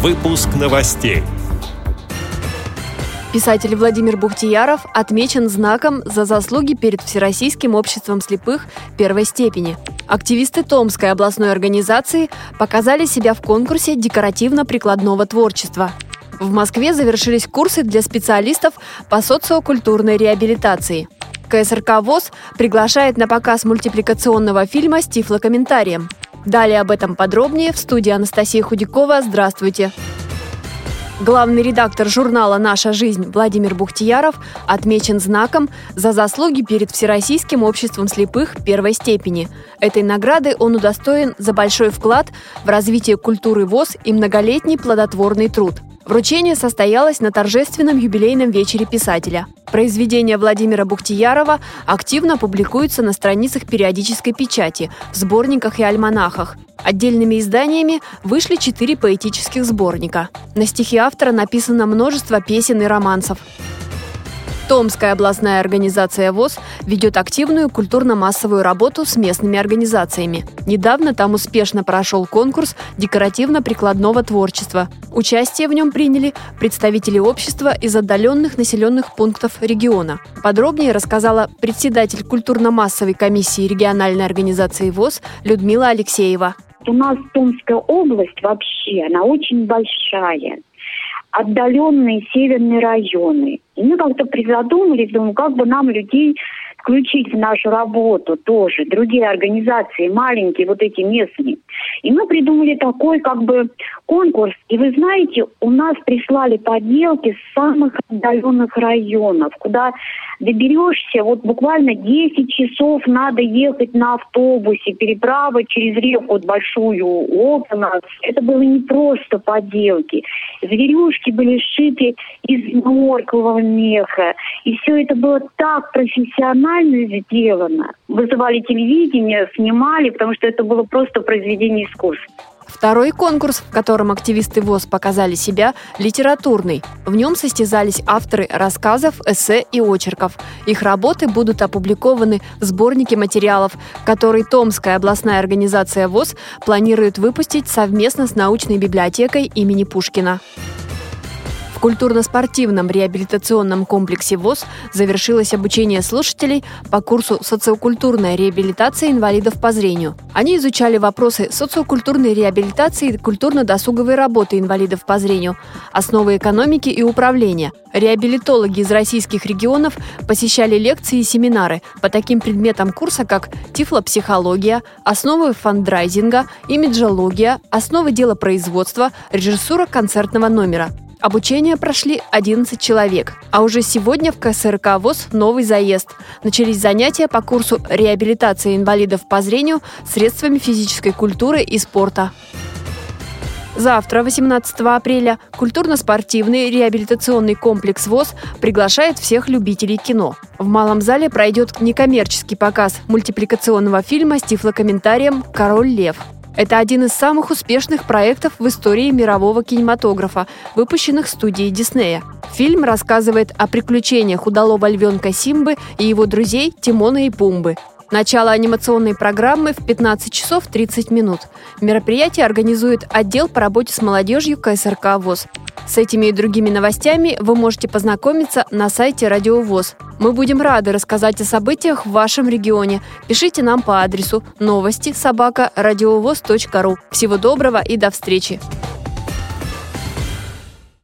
Выпуск новостей. Писатель Владимир Бухтияров отмечен знаком за заслуги перед Всероссийским обществом слепых первой степени. Активисты Томской областной организации показали себя в конкурсе декоративно-прикладного творчества. В Москве завершились курсы для специалистов по социокультурной реабилитации. КСРК ВОЗ приглашает на показ мультипликационного фильма с тифлокомментарием. Далее об этом подробнее в студии Анастасия Худякова. Здравствуйте! Главный редактор журнала «Наша жизнь» Владимир Бухтияров отмечен знаком за заслуги перед Всероссийским обществом слепых первой степени. Этой награды он удостоен за большой вклад в развитие культуры ВОЗ и многолетний плодотворный труд – Вручение состоялось на торжественном юбилейном вечере писателя. Произведения Владимира Бухтиярова активно публикуются на страницах периодической печати, в сборниках и альманахах. Отдельными изданиями вышли четыре поэтических сборника. На стихи автора написано множество песен и романсов. Томская областная организация ВОЗ ведет активную культурно-массовую работу с местными организациями. Недавно там успешно прошел конкурс декоративно-прикладного творчества. Участие в нем приняли представители общества из отдаленных населенных пунктов региона. Подробнее рассказала председатель культурно-массовой комиссии региональной организации ВОЗ Людмила Алексеева. У нас Томская область вообще, она очень большая отдаленные северные районы. И мы как-то призадумались, думаю, как бы нам людей включить в нашу работу тоже, другие организации, маленькие, вот эти местные. И мы придумали такой как бы конкурс. И вы знаете, у нас прислали поделки с самых отдаленных районов, куда доберешься, вот буквально 10 часов надо ехать на автобусе, переправа через реку большую окна. Это было не просто поделки. Зверюшки были сшиты из моркового меха. И все это было так профессионально сделано. Вызывали телевидение, снимали, потому что это было просто произведение искусства. Второй конкурс, в котором активисты ВОЗ показали себя, литературный. В нем состязались авторы рассказов, эссе и очерков. Их работы будут опубликованы в сборнике материалов, который Томская областная организация ВОЗ планирует выпустить совместно с научной библиотекой имени Пушкина. В культурно-спортивном реабилитационном комплексе ВОЗ завершилось обучение слушателей по курсу «Социокультурная реабилитация инвалидов по зрению». Они изучали вопросы социокультурной реабилитации и культурно-досуговой работы инвалидов по зрению, основы экономики и управления. Реабилитологи из российских регионов посещали лекции и семинары по таким предметам курса, как тифлопсихология, основы фандрайзинга, имиджология, основы делопроизводства, режиссура концертного номера – Обучение прошли 11 человек. А уже сегодня в КСРК ВОЗ новый заезд. Начались занятия по курсу реабилитации инвалидов по зрению средствами физической культуры и спорта. Завтра, 18 апреля, культурно-спортивный реабилитационный комплекс ВОЗ приглашает всех любителей кино. В Малом зале пройдет некоммерческий показ мультипликационного фильма с тифлокомментарием «Король лев». Это один из самых успешных проектов в истории мирового кинематографа, выпущенных студией Диснея. Фильм рассказывает о приключениях удалого львенка Симбы и его друзей Тимона и Пумбы. Начало анимационной программы в 15 часов 30 минут. Мероприятие организует отдел по работе с молодежью КСРК ВОЗ. С этими и другими новостями вы можете познакомиться на сайте Радио ВОЗ. Мы будем рады рассказать о событиях в вашем регионе. Пишите нам по адресу новости собака ру. Всего доброго и до встречи!